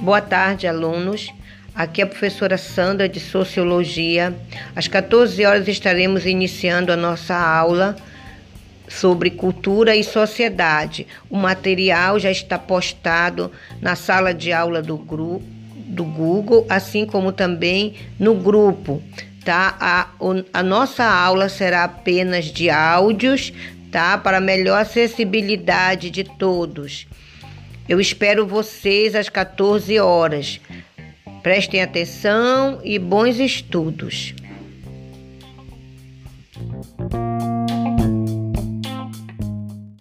Boa tarde, alunos. Aqui é a professora Sandra de Sociologia. Às 14 horas estaremos iniciando a nossa aula sobre cultura e sociedade. O material já está postado na sala de aula do, do Google, assim como também no grupo. Tá? A, a nossa aula será apenas de áudios, tá? Para melhor acessibilidade de todos. Eu espero vocês às 14 horas. Prestem atenção e bons estudos.